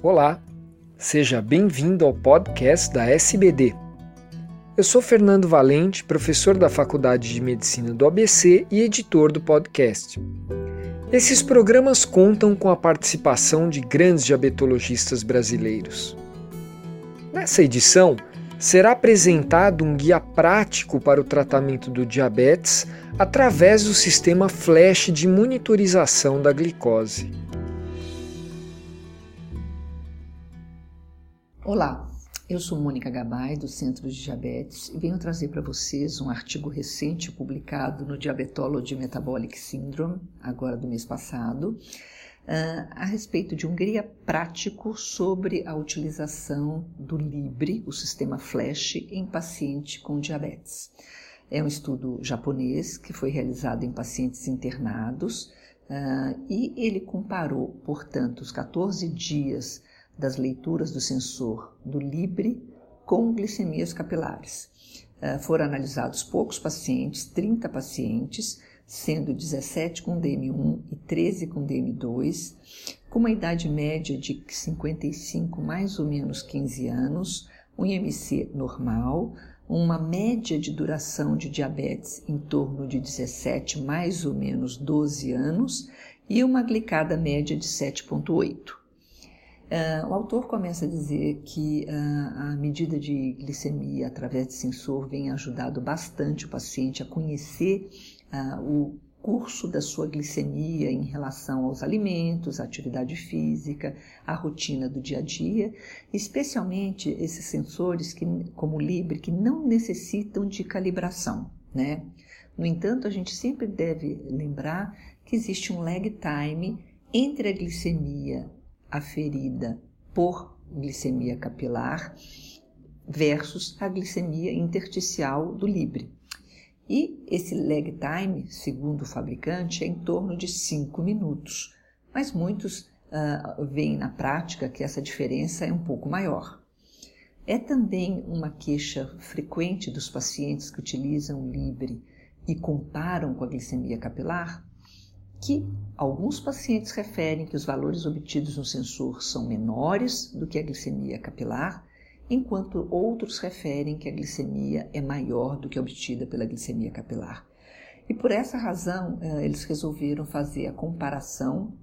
Olá, seja bem-vindo ao podcast da SBD. Eu sou Fernando Valente, professor da Faculdade de Medicina do ABC e editor do podcast. Esses programas contam com a participação de grandes diabetologistas brasileiros. Nessa edição, será apresentado um guia prático para o tratamento do diabetes através do sistema Flash de monitorização da glicose. Olá, eu sou Mônica Gabay, do Centro de Diabetes, e venho trazer para vocês um artigo recente publicado no Diabetology Metabolic Syndrome, agora do mês passado, uh, a respeito de um guia prático sobre a utilização do Libre, o sistema Flash, em paciente com diabetes. É um estudo japonês que foi realizado em pacientes internados uh, e ele comparou, portanto, os 14 dias das leituras do sensor do Libre com glicemias capilares. Uh, foram analisados poucos pacientes, 30 pacientes, sendo 17 com DM1 e 13 com DM2, com uma idade média de 55 mais ou menos 15 anos, um IMC normal, uma média de duração de diabetes em torno de 17 mais ou menos 12 anos e uma glicada média de 7,8. Uh, o autor começa a dizer que uh, a medida de glicemia através de sensor vem ajudado bastante o paciente a conhecer uh, o curso da sua glicemia em relação aos alimentos, à atividade física, à rotina do dia a dia, especialmente esses sensores que, como o Libre, que não necessitam de calibração, né? No entanto, a gente sempre deve lembrar que existe um lag time entre a glicemia aferida por glicemia capilar versus a glicemia intersticial do Libre. E esse lag time, segundo o fabricante, é em torno de 5 minutos, mas muitos uh, veem na prática que essa diferença é um pouco maior. É também uma queixa frequente dos pacientes que utilizam o Libre e comparam com a glicemia capilar que alguns pacientes referem que os valores obtidos no sensor são menores do que a glicemia capilar, enquanto outros referem que a glicemia é maior do que obtida pela glicemia capilar. E por essa razão, eh, eles resolveram fazer a comparação,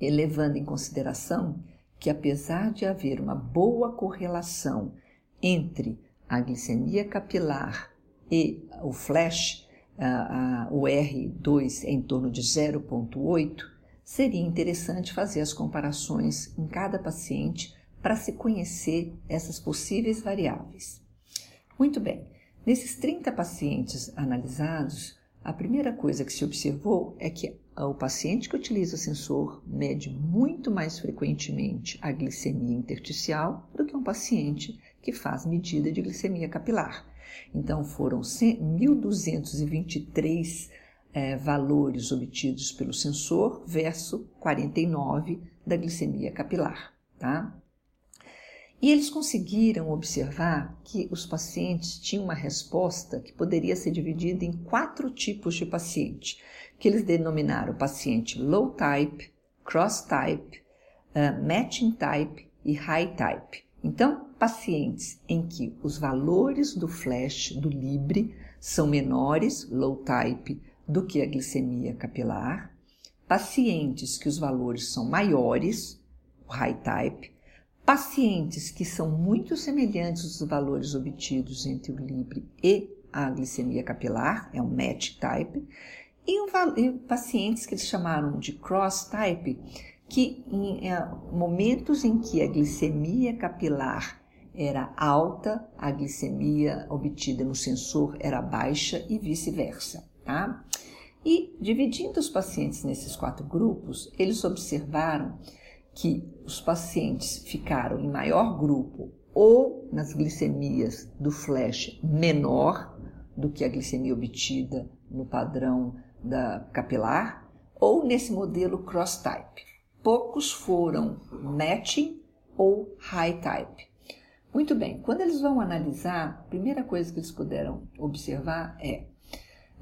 levando em consideração que, apesar de haver uma boa correlação entre a glicemia capilar e o flash, o R2 é em torno de 0,8, seria interessante fazer as comparações em cada paciente para se conhecer essas possíveis variáveis. Muito bem, nesses 30 pacientes analisados, a primeira coisa que se observou é que o paciente que utiliza o sensor mede muito mais frequentemente a glicemia intersticial do que um paciente que faz medida de glicemia capilar. Então foram 1.223 é, valores obtidos pelo sensor versus 49 da glicemia capilar, tá? E eles conseguiram observar que os pacientes tinham uma resposta que poderia ser dividida em quatro tipos de paciente, que eles denominaram paciente low type, cross type, uh, matching type e high type. Então, pacientes em que os valores do flash do Libre são menores, low type, do que a glicemia capilar, pacientes que os valores são maiores, high type, pacientes que são muito semelhantes aos valores obtidos entre o Libre e a glicemia capilar, é um match type, e, um, e pacientes que eles chamaram de cross type, que em é, momentos em que a glicemia capilar era alta, a glicemia obtida no sensor era baixa e vice-versa, tá? E dividindo os pacientes nesses quatro grupos, eles observaram que os pacientes ficaram em maior grupo ou nas glicemias do flash menor do que a glicemia obtida no padrão da capilar, ou nesse modelo cross type poucos foram matching ou high type. Muito bem, quando eles vão analisar, a primeira coisa que eles puderam observar é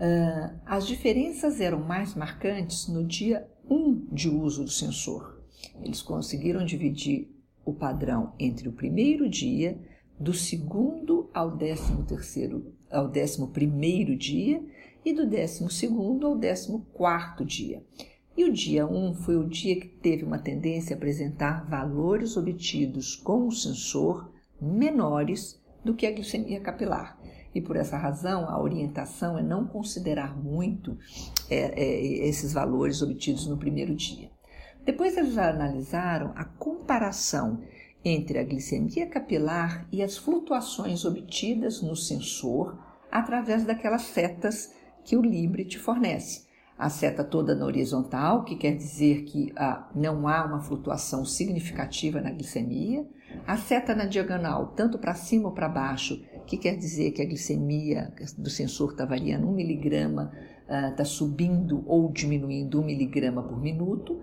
uh, as diferenças eram mais marcantes no dia 1 de uso do sensor. Eles conseguiram dividir o padrão entre o primeiro dia, do segundo ao décimo terceiro, ao décimo primeiro dia e do décimo segundo ao décimo quarto dia. E o dia 1 foi o dia que teve uma tendência a apresentar valores obtidos com o sensor menores do que a glicemia capilar. E por essa razão, a orientação é não considerar muito é, é, esses valores obtidos no primeiro dia. Depois eles analisaram a comparação entre a glicemia capilar e as flutuações obtidas no sensor através daquelas setas que o Libre te fornece. A seta toda na horizontal, que quer dizer que ah, não há uma flutuação significativa na glicemia. A seta na diagonal, tanto para cima ou para baixo, que quer dizer que a glicemia do sensor está variando 1 miligrama, está uh, subindo ou diminuindo 1 miligrama por minuto,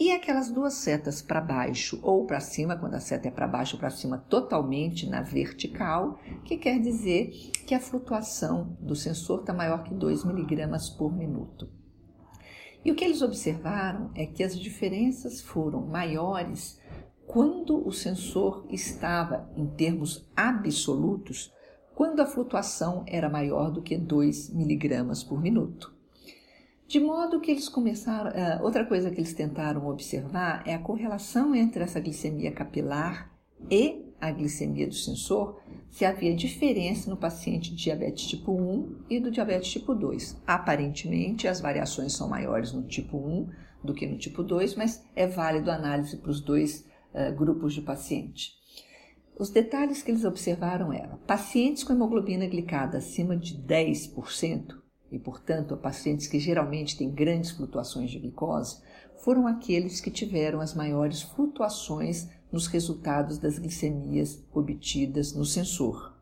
e aquelas duas setas para baixo ou para cima, quando a seta é para baixo ou para cima, totalmente na vertical, que quer dizer que a flutuação do sensor está maior que 2 miligramas por minuto. E o que eles observaram é que as diferenças foram maiores quando o sensor estava, em termos absolutos, quando a flutuação era maior do que 2 miligramas por minuto. De modo que eles começaram. Uh, outra coisa que eles tentaram observar é a correlação entre essa glicemia capilar e a glicemia do sensor, se havia diferença no paciente de diabetes tipo 1 e do diabetes tipo 2. Aparentemente, as variações são maiores no tipo 1 do que no tipo 2, mas é válido a análise para os dois uh, grupos de paciente. Os detalhes que eles observaram eram pacientes com hemoglobina glicada acima de 10%, e portanto pacientes que geralmente têm grandes flutuações de glicose, foram aqueles que tiveram as maiores flutuações nos resultados das glicemias obtidas no sensor.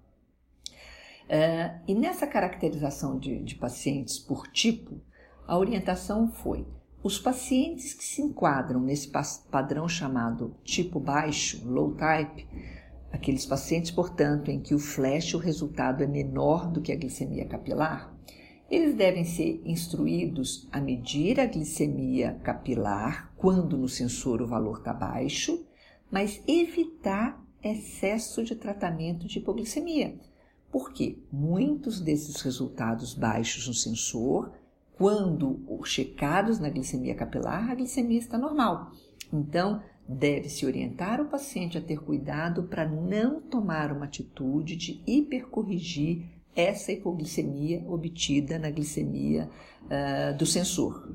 Uh, e nessa caracterização de, de pacientes por tipo, a orientação foi os pacientes que se enquadram nesse padrão chamado tipo baixo, low type, Aqueles pacientes, portanto, em que o flash, o resultado é menor do que a glicemia capilar, eles devem ser instruídos a medir a glicemia capilar quando no sensor o valor está baixo, mas evitar excesso de tratamento de hipoglicemia. Porque muitos desses resultados baixos no sensor, quando checados na glicemia capilar, a glicemia está normal. Então, Deve-se orientar o paciente a ter cuidado para não tomar uma atitude de hipercorrigir essa hipoglicemia obtida na glicemia uh, do sensor.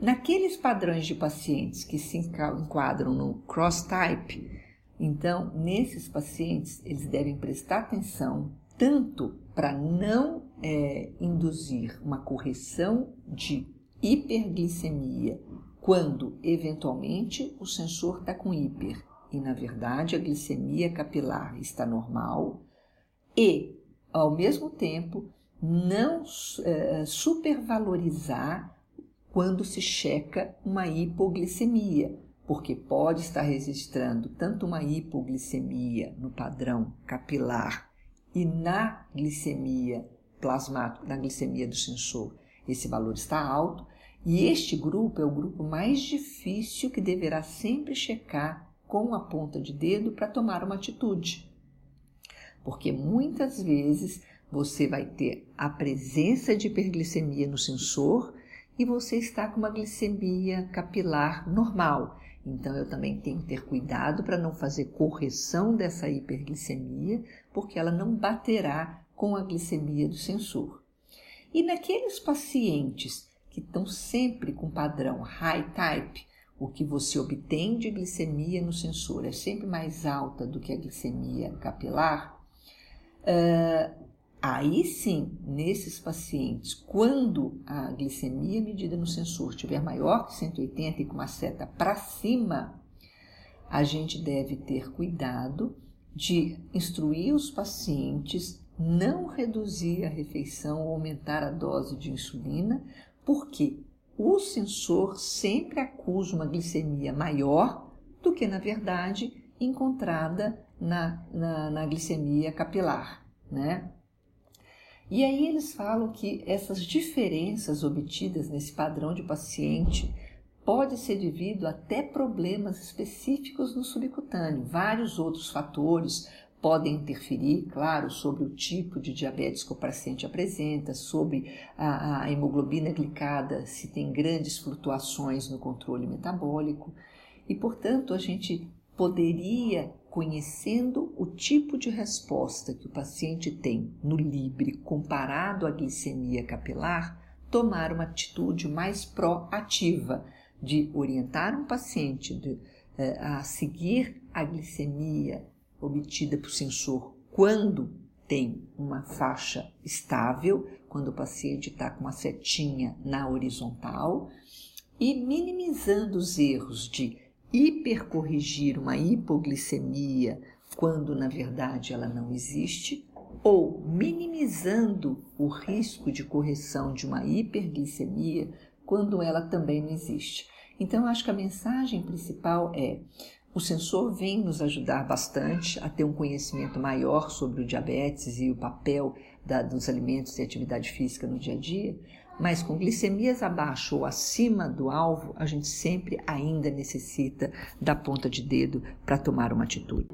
Naqueles padrões de pacientes que se enquadram no cross-type, então, nesses pacientes, eles devem prestar atenção tanto para não é, induzir uma correção de hiperglicemia quando eventualmente o sensor está com hiper. E na verdade a glicemia capilar está normal e ao mesmo tempo não é, supervalorizar quando se checa uma hipoglicemia, porque pode estar registrando tanto uma hipoglicemia no padrão capilar e na glicemia plasmática, na glicemia do sensor, esse valor está alto, e este grupo é o grupo mais difícil que deverá sempre checar com a ponta de dedo para tomar uma atitude. Porque muitas vezes você vai ter a presença de hiperglicemia no sensor e você está com uma glicemia capilar normal. Então eu também tenho que ter cuidado para não fazer correção dessa hiperglicemia, porque ela não baterá com a glicemia do sensor. E naqueles pacientes que estão sempre com padrão high type, o que você obtém de glicemia no sensor é sempre mais alta do que a glicemia capilar, uh, aí sim, nesses pacientes, quando a glicemia medida no sensor estiver maior que 180 e com uma seta para cima, a gente deve ter cuidado de instruir os pacientes não reduzir a refeição ou aumentar a dose de insulina, porque o sensor sempre acusa uma glicemia maior do que, na verdade, encontrada na, na, na glicemia capilar, né? E aí eles falam que essas diferenças obtidas nesse padrão de paciente pode ser devido até problemas específicos no subcutâneo. Vários outros fatores podem interferir, claro, sobre o tipo de diabetes que o paciente apresenta, sobre a, a hemoglobina glicada, se tem grandes flutuações no controle metabólico. E, portanto, a gente poderia, conhecendo o tipo de resposta que o paciente tem no Libre comparado à glicemia capilar, tomar uma atitude mais proativa de orientar um paciente de, eh, a seguir a glicemia obtida por sensor quando tem uma faixa estável, quando o paciente está com uma setinha na horizontal, e minimizando os erros de hipercorrigir uma hipoglicemia quando na verdade ela não existe, ou minimizando o risco de correção de uma hiperglicemia quando ela também não existe. Então, eu acho que a mensagem principal é: o sensor vem nos ajudar bastante a ter um conhecimento maior sobre o diabetes e o papel da, dos alimentos e atividade física no dia a dia, mas com glicemias abaixo ou acima do alvo, a gente sempre ainda necessita da ponta de dedo para tomar uma atitude.